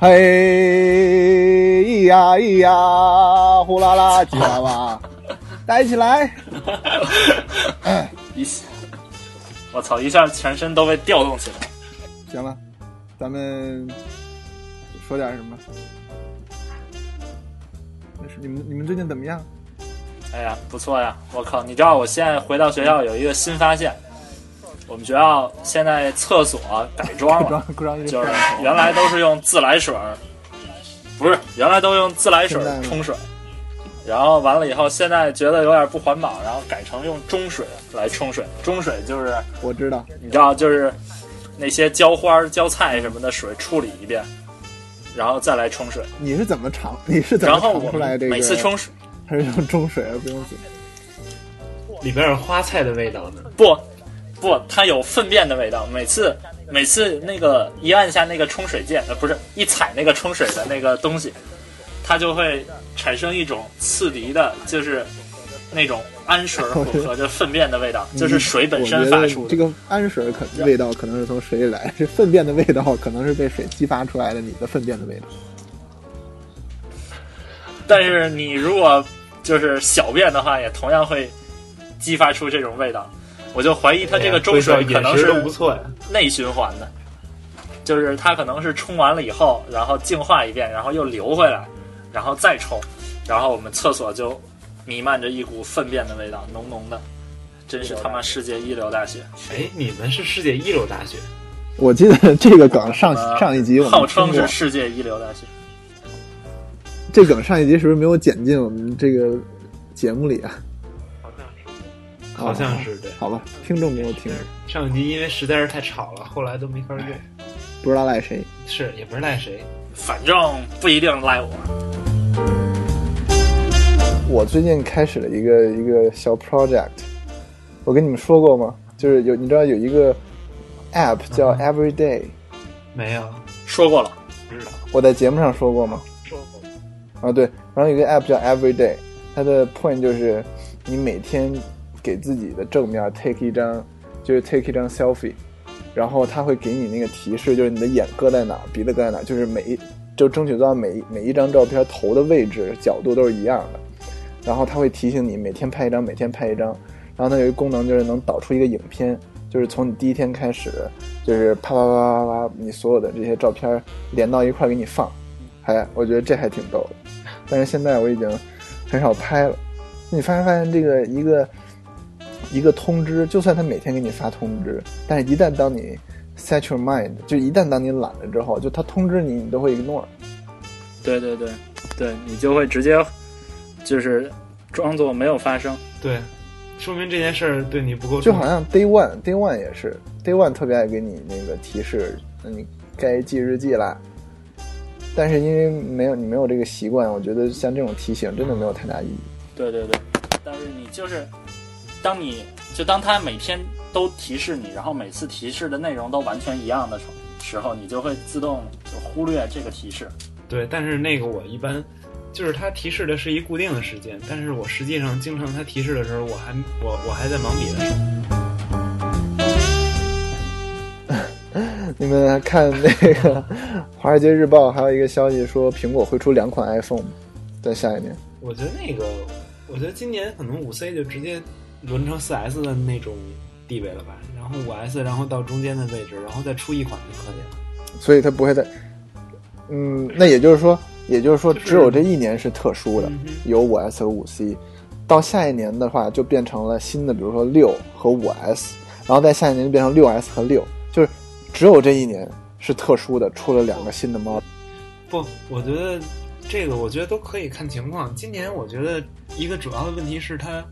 嘿咿呀咿呀，呼啦啦吉娃娃，带起来！一下，我操！一下全身都被调动起来。行了，咱们说点什么？那是你们你们最近怎么样？哎呀，不错呀！我靠，你知道我现在回到学校有一个新发现，我们学校现在厕所改装了，就是原来都是用自来水儿，不是原来都用自来水冲水，然后完了以后现在觉得有点不环保，然后改成用中水来冲水。中水就是我知道，你知道就是那些浇花、浇菜什么的水处理一遍，然后再来冲水。你是怎么尝？你是怎么尝出来这个？每次冲水。还是用中水而不用水，里边有花菜的味道呢？不，不，它有粪便的味道。每次每次那个一按下那个冲水键，呃，不是一踩那个冲水的那个东西，它就会产生一种刺鼻的，就是那种氨水混合着粪便的味道，就是水本身发出的。这个氨水可味道可能是从水里来，这粪便的味道可能是被水激发出来的，你的粪便的味道。但是你如果。就是小便的话，也同样会激发出这种味道。我就怀疑他这个中水可能是内循环的，就是他可能是冲完了以后，然后净化一遍，然后又流回来，然后再冲，然后我们厕所就弥漫着一股粪便的味道，浓浓的，真是他妈世界一流大学。哎，你们是世界一流大学？我记得这个梗上上一集我们号称是世界一流大学。这梗上一集是不是没有剪进我们这个节目里啊？好像是，对。好吧，听众没有听。上一集因为实在是太吵了，后来都没法用。不知道赖谁，是也不是赖谁，反正不一定赖我。我最近开始了一个一个小 project，我跟你们说过吗？就是有你知道有一个 app 叫 Everyday，没有说过了，不知道。我在节目上说过吗？说过啊对，然后有个 app 叫 Everyday，它的 point 就是你每天给自己的正面 take 一张，就是 take 一张 selfie，然后它会给你那个提示，就是你的眼搁在哪，鼻子搁在哪，就是每一就争取做到每每一张照片头的位置角度都是一样的，然后它会提醒你每天拍一张，每天拍一张，然后它有一个功能就是能导出一个影片，就是从你第一天开始，就是啪啪啪啪啪，你所有的这些照片连到一块给你放，哎，我觉得这还挺逗的。但是现在我已经很少拍了。你发没发现这个一个一个通知，就算他每天给你发通知，但是一旦当你 set your mind，就一旦当你懒了之后，就他通知你，你都会 ignore。对对对，对你就会直接就是装作没有发生。对，说明这件事儿对你不够。就好像 day one，day one 也是 day one 特别爱给你那个提示，那你该记日记啦。但是因为没有你没有这个习惯，我觉得像这种提醒真的没有太大意义。对对对，但是你就是，当你就当他每天都提示你，然后每次提示的内容都完全一样的时时候，你就会自动就忽略这个提示。对，但是那个我一般就是它提示的是一固定的时间，但是我实际上经常它提示的时候，我还我我还在忙别的。你们看那个《华尔街日报》还有一个消息说，苹果会出两款 iPhone，在下一年。我觉得那个，我觉得今年可能五 C 就直接轮成四 S 的那种地位了吧，然后五 S，然后到中间的位置，然后再出一款就可以了。所以它不会再，嗯，那也就是说，也就是说，只有这一年是特殊的，有五 S 和五 C，到下一年的话就变成了新的，比如说六和五 S，然后在下一年就变成六 S 和六，就是。只有这一年是特殊的，出了两个新的猫。不，我觉得这个，我觉得都可以看情况。今年我觉得一个主要的问题是它，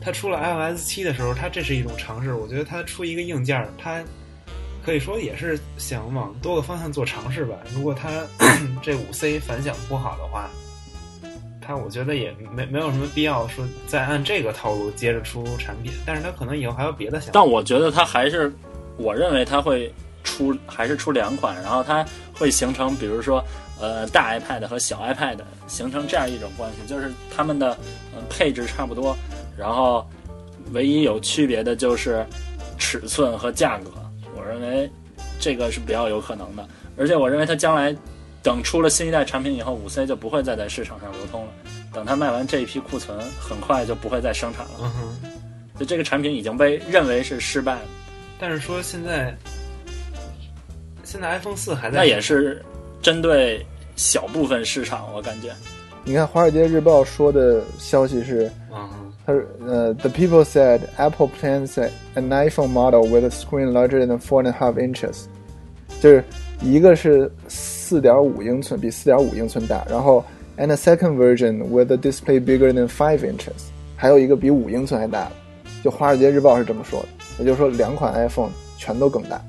它出了 iOS 七的时候，它这是一种尝试。我觉得它出一个硬件，它可以说也是想往多个方向做尝试吧。如果它 这五 C 反响不好的话，它我觉得也没没有什么必要说再按这个套路接着出产品。但是它可能以后还有别的想。但我觉得它还是。我认为它会出还是出两款，然后它会形成，比如说，呃，大 iPad 和小 iPad 形成这样一种关系，就是它们的呃配置差不多，然后唯一有区别的就是尺寸和价格。我认为这个是比较有可能的，而且我认为它将来等出了新一代产品以后，五 C 就不会再在市场上流通了。等它卖完这一批库存，很快就不会再生产了。嗯哼，就这个产品已经被认为是失败了。但是说现在，现在 iPhone 四还在，那也是针对小部分市场，我感觉。你看《华尔街日报》说的消息是，他说呃，The people said Apple plans an iPhone model with a screen larger than four and a half inches，就是一个是四点五英寸，比四点五英寸大，然后 and a second version with a display bigger than five inches，还有一个比五英寸还大的，就《华尔街日报》是这么说的，也就是说两款 iPhone 全都更大。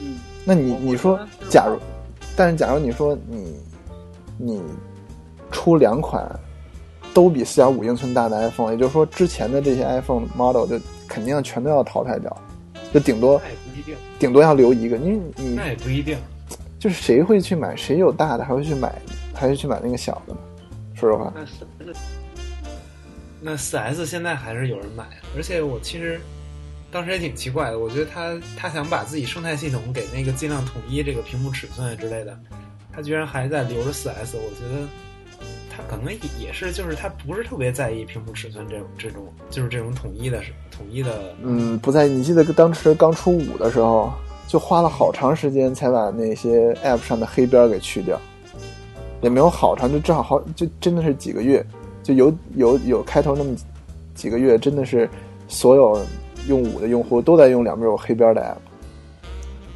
嗯，那你你说，假如，但是假如你说你。你出两款都比四点五英寸大的 iPhone，也就是说之前的这些 iPhone model 就肯定全都要淘汰掉，就顶多不一定顶多要留一个，因为你那也不一定，就是谁会去买？谁有大的还会去买？还是去买那个小的呢？说实话，那四那四 S 现在还是有人买，而且我其实当时也挺奇怪的，我觉得他他想把自己生态系统给那个尽量统一这个屏幕尺寸之类的。他居然还在留着四 S，我觉得他可能也是，就是他不是特别在意屏幕尺寸这种这种，就是这种统一的统一的。嗯，不在意。你记得当时刚出五的时候，就花了好长时间才把那些 App 上的黑边给去掉，也没有好长，就正好好就真的是几个月，就有有有开头那么几个月，真的是所有用五的用户都在用两边有黑边的 App，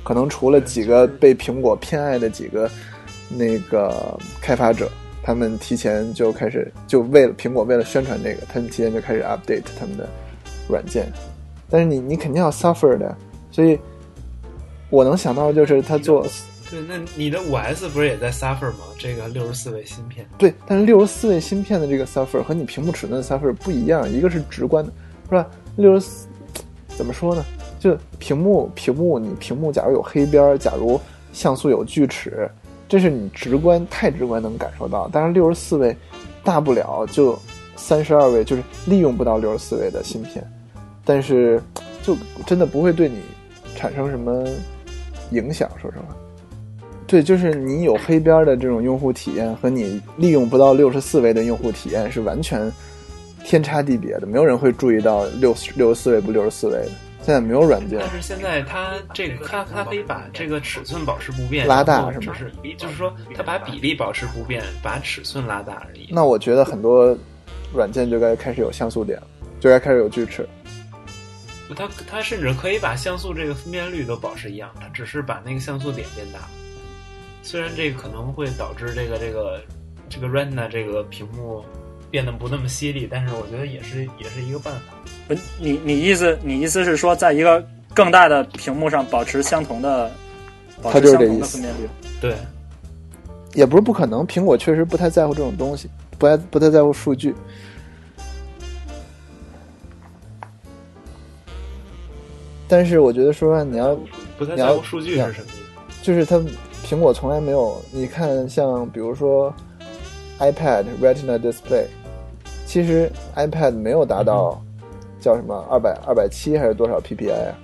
可能除了几个被苹果偏爱的几个。那个开发者，他们提前就开始，就为了苹果为了宣传这个，他们提前就开始 update 他们的软件。但是你你肯定要 suffer 的，所以我能想到就是他做。对，那你的五 S 不是也在 suffer 吗？这个六十四位芯片。对，但是六十四位芯片的这个 suffer 和你屏幕尺寸的 suffer 不一样，一个是直观的，是吧？六十四怎么说呢？就屏幕屏幕，你屏幕假如有黑边，假如像素有锯齿。这是你直观太直观能感受到，但是六十四位，大不了就三十二位，就是利用不到六十四位的芯片，但是就真的不会对你产生什么影响。说实话，对，就是你有黑边的这种用户体验和你利用不到六十四位的用户体验是完全天差地别的，没有人会注意到六六十四位不六十四位的。现在没有软件，但是现在它这个它它可以把这个尺寸保持不变，拉大是吗？是，就是说它把比例保持不变，把尺寸拉大而已。那我觉得很多软件就该开始有像素点了，就该开始有锯齿。它它甚至可以把像素这个分辨率都保持一样，它只是把那个像素点变大。虽然这个可能会导致这个这个这个 Retina 这个屏幕变得不那么犀利，但是我觉得也是也是一个办法。你你意思你意思是说，在一个更大的屏幕上保持相同的，保持相同的分辨率？对，也不是不可能。苹果确实不太在乎这种东西，不太不太在乎数据。但是我觉得说你要不太在乎数据是什么意思？就是它苹果从来没有，你看像比如说 iPad Retina Display，其实 iPad 没有达到。叫什么二百二百七还是多少 PPI 啊？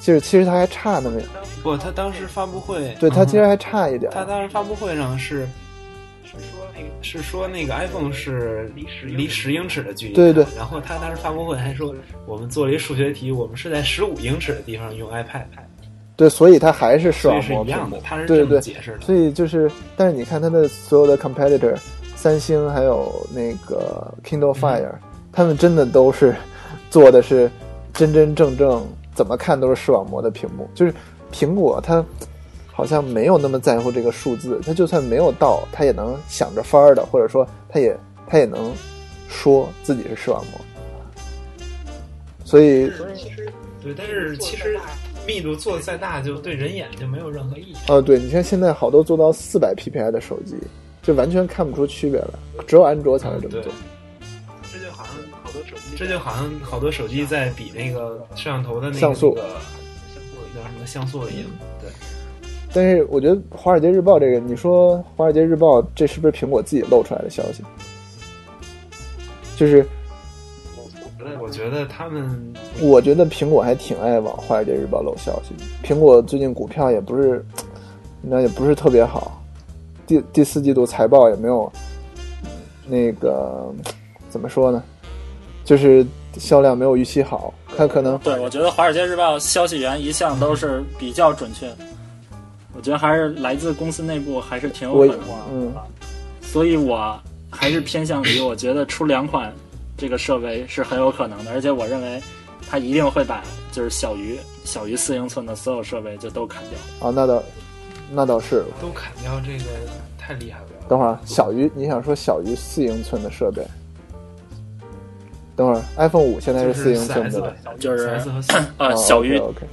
就是其实它还差那么不，他当时发布会，对他其实还差一点。他当时发布会上是是说那个是说那个 iPhone 是离十离十英尺的距离，对对。然后他当时发布会还说，我们做了一数学题，我们是在十五英尺的地方用 iPad。对，所以它还是视网膜屏幕，它是这么解释的。所以就是，但是你看它的所有的 competitor，三星还有那个 Kindle Fire，他们真的都是。做的是真真正正，怎么看都是视网膜的屏幕。就是苹果，它好像没有那么在乎这个数字，它就算没有到，它也能想着法儿的，或者说，它也它也能说自己是视网膜。所以，对，但是其实密度做的再大，就对人眼就没有任何意义。哦，对，你看现在好多做到四百 PPI 的手机，就完全看不出区别来，只有安卓才会这么做。这就好像好多手机在比那个摄像头的那个像素，像素叫什么像素一样。对。但是我觉得《华尔街日报》这个，你说《华尔街日报》这是不是苹果自己露出来的消息？就是，我觉得他们，我觉得苹果还挺爱往《华尔街日报》露消息。苹果最近股票也不是那也不是特别好。第第四季度财报也没有那个怎么说呢？就是销量没有预期好，它可能对我觉得《华尔街日报》消息源一向都是比较准确，我觉得还是来自公司内部还是挺有可能的，嗯，所以我还是偏向于我觉得出两款这个设备是很有可能的，而且我认为它一定会把就是小于小于四英寸的所有设备就都砍掉。啊，那倒那倒是。都砍掉，这个太厉害了。等会儿小于你想说小于四英寸的设备？等会儿，iPhone 五现在是四英寸的，就是啊，小于 OK。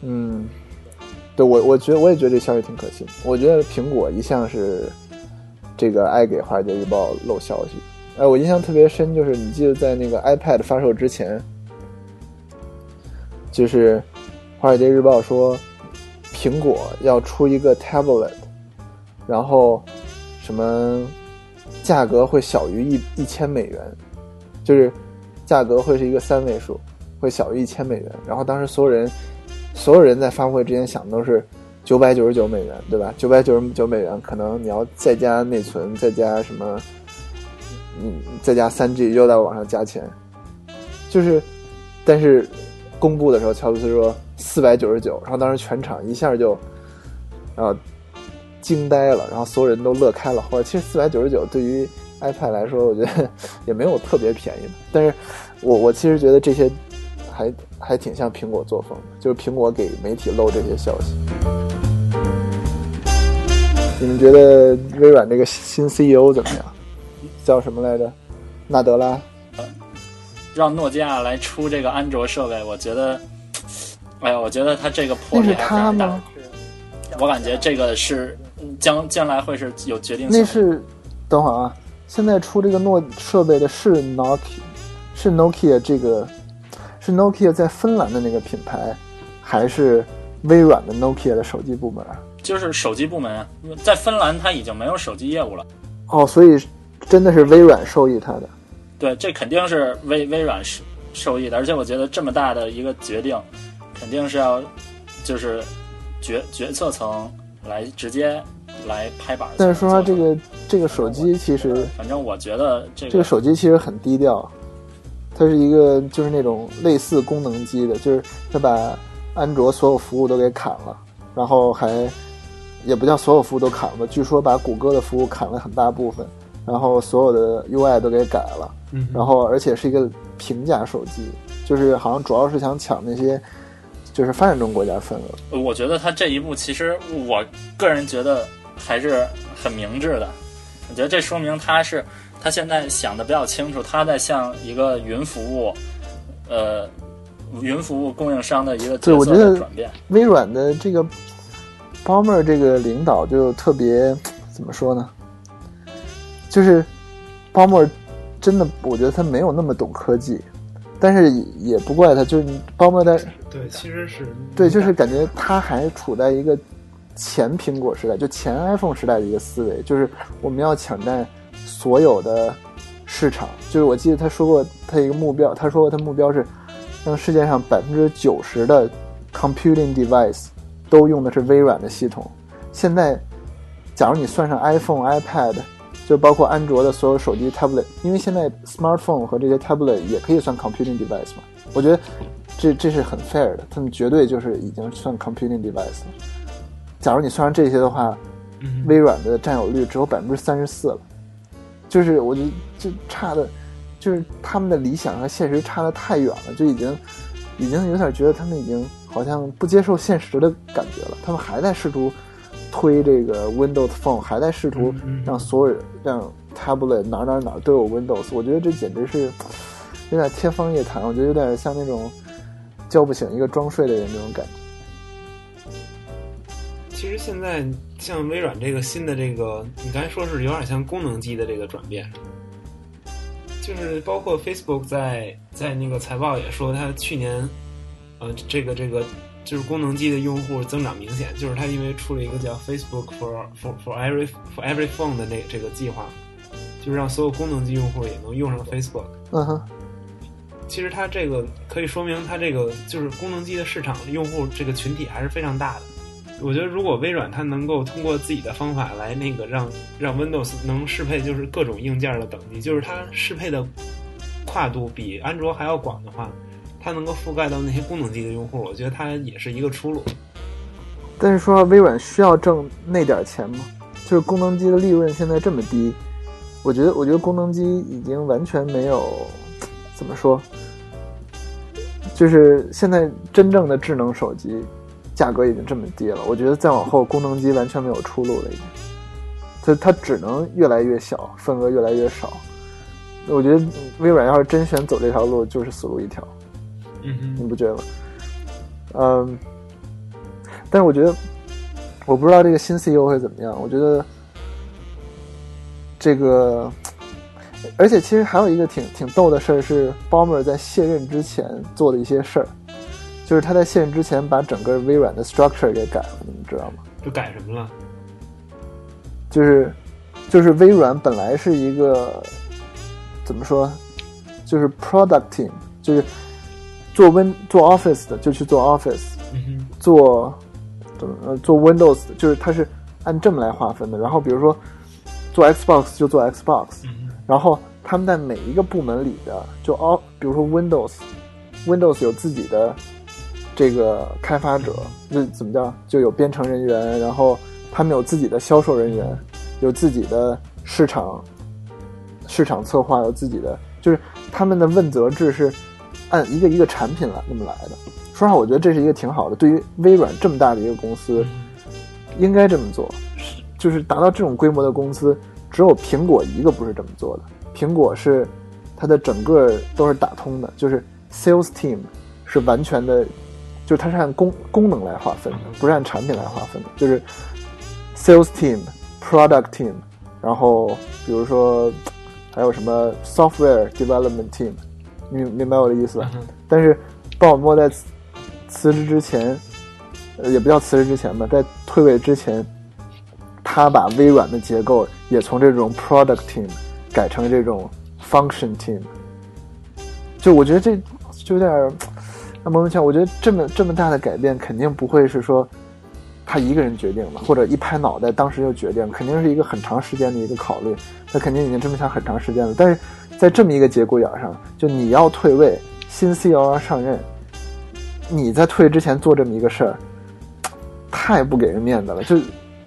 嗯，对我，我觉得我也觉得这消息挺可信。我觉得苹果一向是这个爱给华尔街日报漏消息。哎，我印象特别深，就是你记得在那个 iPad 发售之前，就是华尔街日报说苹果要出一个 tablet，然后什么价格会小于一一千美元。就是价格会是一个三位数，会小于一千美元。然后当时所有人，所有人在发布会之前想的都是九百九十九美元，对吧？九百九十九美元，可能你要再加内存，再加什么，嗯，再加三 G，又在往上加钱。就是，但是公布的时候，乔布斯说四百九十九，然后当时全场一下就，啊，惊呆了，然后所有人都乐开了花。其实四百九十九对于 iPad 来说，我觉得 也没有特别便宜的，但是我我其实觉得这些还还挺像苹果作风的，就是苹果给媒体漏这些消息。你们觉得微软这个新 CEO 怎么样？叫什么来着？纳德拉？让诺基亚来出这个安卓设备，我觉得，哎呀，我觉得他这个魄力还是大。我感觉这个是将将来会是有决定性。那是，等会儿啊。现在出这个诺设备的是 Nokia，是 Nokia 这个是 Nokia 在芬兰的那个品牌，还是微软的 Nokia 的手机部门？就是手机部门，在芬兰它已经没有手机业务了。哦，所以真的是微软受益它的。对，这肯定是微微软受受益的，而且我觉得这么大的一个决定，肯定是要就是决决策层来直接。来拍板。但是说，这个这个手机其实，反正我觉得这个这个手机其实很低调。它是一个就是那种类似功能机的，就是它把安卓所有服务都给砍了，然后还也不叫所有服务都砍了，据说把谷歌的服务砍了很大部分，然后所有的 UI 都给改了，嗯然后而且是一个平价手机，就是好像主要是想抢那些就是发展中国家份额。我觉得他这一步其实我个人觉得。还是很明智的，我觉得这说明他是他现在想的比较清楚，他在向一个云服务，呃，云服务供应商的一个对，我觉得转变。微软的这个包妹儿这个领导就特别怎么说呢？就是包妹儿真的，我觉得他没有那么懂科技，但是也不怪他，就是包妹儿在对，其实是对，就是感觉他还处在一个。前苹果时代，就前 iPhone 时代的一个思维，就是我们要抢占所有的市场。就是我记得他说过，他一个目标，他说过他目标是让世界上百分之九十的 computing device 都用的是微软的系统。现在，假如你算上 iPhone、iPad，就包括安卓的所有手机 tablet，因为现在 smartphone 和这些 tablet 也可以算 computing device 嘛。我觉得这这是很 fair 的，他们绝对就是已经算 computing device 了。假如你算上这些的话，微软的占有率只有百分之三十四了，就是我觉得就差的，就是他们的理想和现实差的太远了，就已经已经有点觉得他们已经好像不接受现实的感觉了。他们还在试图推这个 Windows Phone，还在试图让所有让 Tablet 哪哪哪都有 Windows。我觉得这简直是有点天方夜谭，我觉得有点像那种叫不醒一个装睡的人那种感觉。其实现在像微软这个新的这个，你刚才说是有点像功能机的这个转变，就是包括 Facebook 在在那个财报也说，它去年呃这个这个就是功能机的用户增长明显，就是它因为出了一个叫 Facebook for for for every for every phone 的那这个计划，就是让所有功能机用户也能用上 Facebook。嗯哼，其实它这个可以说明它这个就是功能机的市场用户这个群体还是非常大的。我觉得如果微软它能够通过自己的方法来那个让让 Windows 能适配就是各种硬件的等级，就是它适配的跨度比安卓还要广的话，它能够覆盖到那些功能机的用户，我觉得它也是一个出路。但是说微软需要挣那点钱吗？就是功能机的利润现在这么低，我觉得我觉得功能机已经完全没有怎么说，就是现在真正的智能手机。价格已经这么低了，我觉得再往后功能机完全没有出路了，已经。它它只能越来越小，份额越来越少。我觉得微软要是真选走这条路，就是死路一条。嗯你不觉得吗？嗯。但是我觉得，我不知道这个新 CEO 会怎么样。我觉得这个，而且其实还有一个挺挺逗的事儿是，鲍 r 在卸任之前做的一些事儿。就是他在卸任之前把整个微软的 structure 给改了，你们知道吗？就改什么了？就是，就是微软本来是一个怎么说？就是 product team，就是做 Win 做 Office 的就去做 Office，做怎么呃做 Windows，就是它是按这么来划分的。然后比如说做 Xbox 就做 Xbox，然后他们在每一个部门里的就 all，比如说 Windows，Windows 有自己的。这个开发者那怎么叫？就有编程人员，然后他们有自己的销售人员，有自己的市场市场策划，有自己的，就是他们的问责制是按一个一个产品来那么来的。说实话，我觉得这是一个挺好的。对于微软这么大的一个公司，应该这么做。是就是达到这种规模的公司，只有苹果一个不是这么做的。苹果是它的整个都是打通的，就是 sales team 是完全的。就是它是按功功能来划分的，不是按产品来划分的。就是 sales team、product team，然后比如说 还有什么 software development team，明明白我的意思吧？但是鲍尔默在辞职之前，呃，也不叫辞职之前吧，在退位之前，他把微软的结构也从这种 product team 改成这种 function team。就我觉得这就有点。那蒙文强，我觉得这么这么大的改变，肯定不会是说他一个人决定的，或者一拍脑袋当时就决定，肯定是一个很长时间的一个考虑。他肯定已经这么想很长时间了。但是在这么一个节骨眼上，就你要退位，新 CEO 要上任，你在退位之前做这么一个事儿，太不给人面子了。就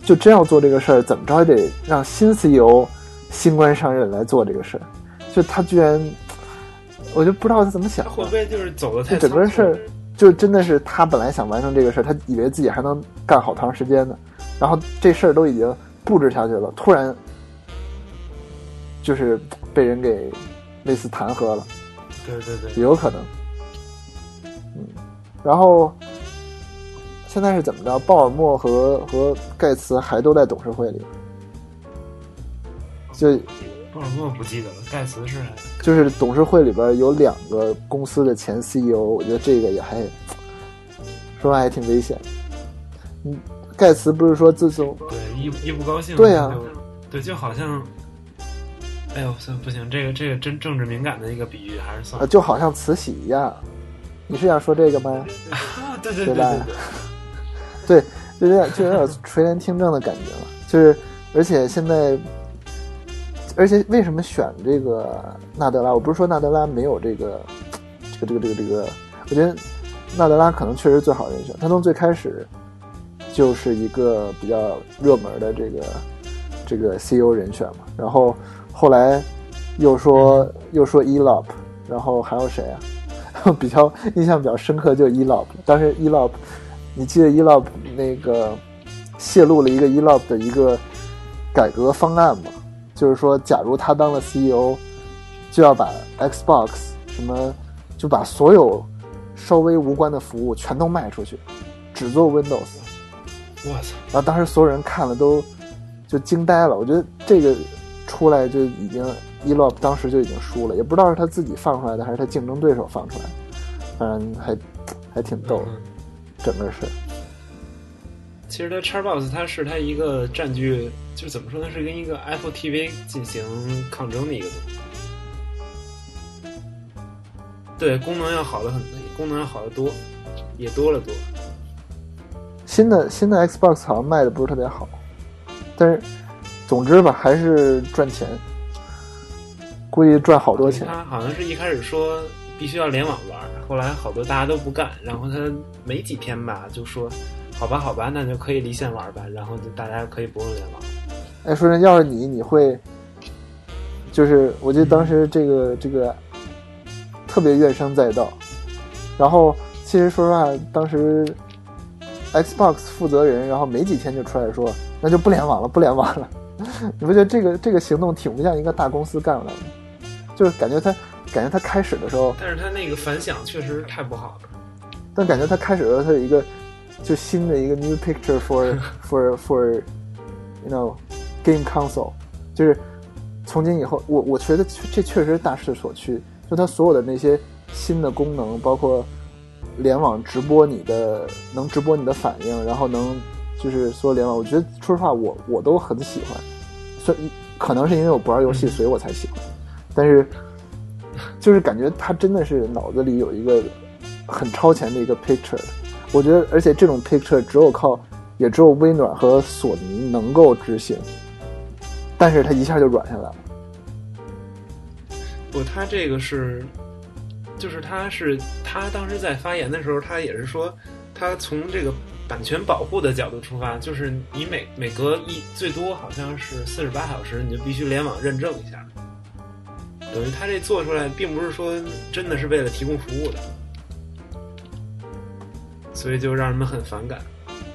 就真要做这个事儿，怎么着也得让新 CEO 新官上任来做这个事儿。就他居然。我就不知道他怎么想，会不会就是走的太整个事儿，就真的是他本来想完成这个事儿，他以为自己还能干好长时间呢，然后这事儿都已经布置下去了，突然就是被人给类似弹劾了。对对对，也有可能。嗯，然后现在是怎么着？鲍尔默和和盖茨还都在董事会里，就。鲍尔默不记得了，盖茨是就是董事会里边有两个公司的前 CEO，我觉得这个也还说话还挺危险。嗯，盖茨不是说自从对一一不高兴对呀，对就好像，哎呦，算不行，这个这个真政治敏感的一个比喻还是算了，就好像慈禧一样，你是想说这个吗？对对对吧？对，就有点就有点垂帘听政的感觉了，就是而且现在。而且为什么选这个纳德拉？我不是说纳德拉没有这个，这个这个这个这个，我觉得纳德拉可能确实最好人选。他从最开始就是一个比较热门的这个这个 CEO 人选嘛。然后后来又说又说 Elop，然后还有谁啊？比较印象比较深刻就 Elop。当时 Elop，你记得 Elop 那个泄露了一个 Elop 的一个改革方案吗？就是说，假如他当了 CEO，就要把 Xbox 什么，就把所有稍微无关的服务全都卖出去，只做 Windows。我操！然后当时所有人看了都就惊呆了。我觉得这个出来就已经 Elop 当时就已经输了，也不知道是他自己放出来的还是他竞争对手放出来的，反正还还挺逗的，整个是。其实它 Xbox 它是它一个占据，就怎么说它？是跟一个 Apple TV 进行抗争的一个东西。对，功能要好的很，功能要好的多，也多了多。新的新的 Xbox 好像卖的不是特别好，但是总之吧，还是赚钱，估计赚好多钱。他好像是一开始说必须要联网玩，后来好多大家都不干，然后他没几天吧就说，好吧好吧，那就可以离线玩吧，然后就大家可以不用联网。哎，说真，要是你，你会，就是我记得当时这个这个特别怨声载道，然后其实说实话，当时。Xbox 负责人，然后没几天就出来说，那就不联网了，不联网了。你不觉得这个这个行动挺不像一个大公司干出来的？就是感觉他感觉他开始的时候，但是他那个反响确实太不好了。但感觉他开始的时候，他有一个就新的一个 new picture for for for you know game console，就是从今以后，我我觉得这确实是大势所趋。就它所有的那些新的功能，包括。联网直播你的能直播你的反应，然后能就是所有联网，我觉得说实话，我我都很喜欢。所以可能是因为我不玩游戏，所以我才喜欢。但是就是感觉他真的是脑子里有一个很超前的一个 picture。我觉得，而且这种 picture 只有靠，也只有微软和索尼能够执行。但是他一下就软下来了。不，他这个是。就是他，是他当时在发言的时候，他也是说，他从这个版权保护的角度出发，就是你每每隔一最多好像是四十八小时，你就必须联网认证一下。等于他这做出来，并不是说真的是为了提供服务的，所以就让人们很反感。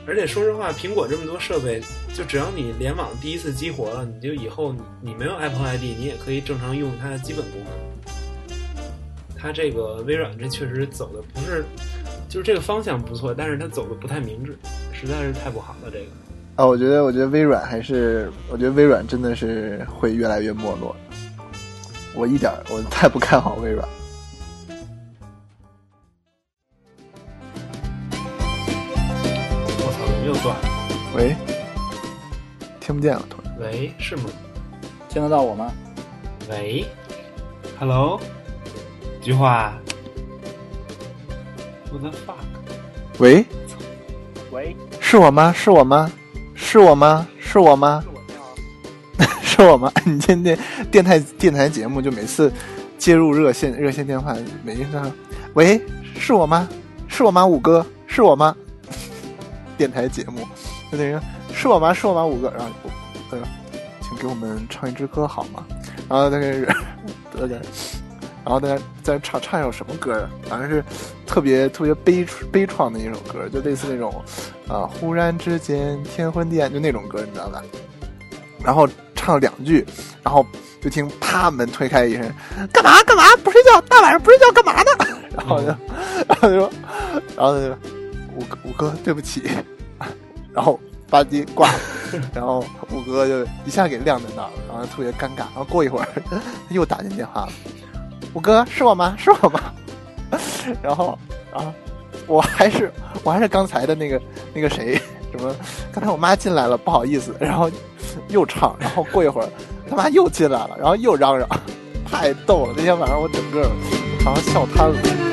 而且说实话，苹果这么多设备，就只要你联网第一次激活了，你就以后你你没有 Apple ID，你也可以正常用它的基本功能。它这个微软这确实走的不是，就是这个方向不错，但是它走的不太明智，实在是太不好了。这个啊，我觉得，我觉得微软还是，我觉得微软真的是会越来越没落。我一点，我太不看好微软。喂，听不见了，突然。喂，是吗？听得到我吗？喂，Hello。句话，What the fuck？喂，喂，是我吗？是我吗？是我吗？是我吗？是我吗？你今天电台电台节目就每次接入热线热线电话，每一声，喂，是我吗？是我吗？五哥，是我吗？电台节目，就那个是我吗？是我吗？五哥，然后，呃，请给我们唱一支歌好吗？然后那个人，得得。然后大家在唱唱一首什么歌啊？反正是特别特别悲悲怆的一首歌，就类似那种啊，忽然之间天昏地暗，就那种歌，你知道吧？然后唱两句，然后就听啪门推开一声，干嘛干嘛不睡觉？大晚上不睡觉干嘛呢？然后就然后就说，然后就五哥五哥对不起，然后吧唧挂了，然后五哥就一下给晾在那儿了，然后特别尴尬。然后过一会儿 又打进电话了。五哥是我吗？是我吗？然后，啊，我还是我还是刚才的那个那个谁？什么？刚才我妈进来了，不好意思。然后又唱，然后过一会儿他妈又进来了，然后又嚷嚷，太逗了。那天晚上我整个好像笑瘫了。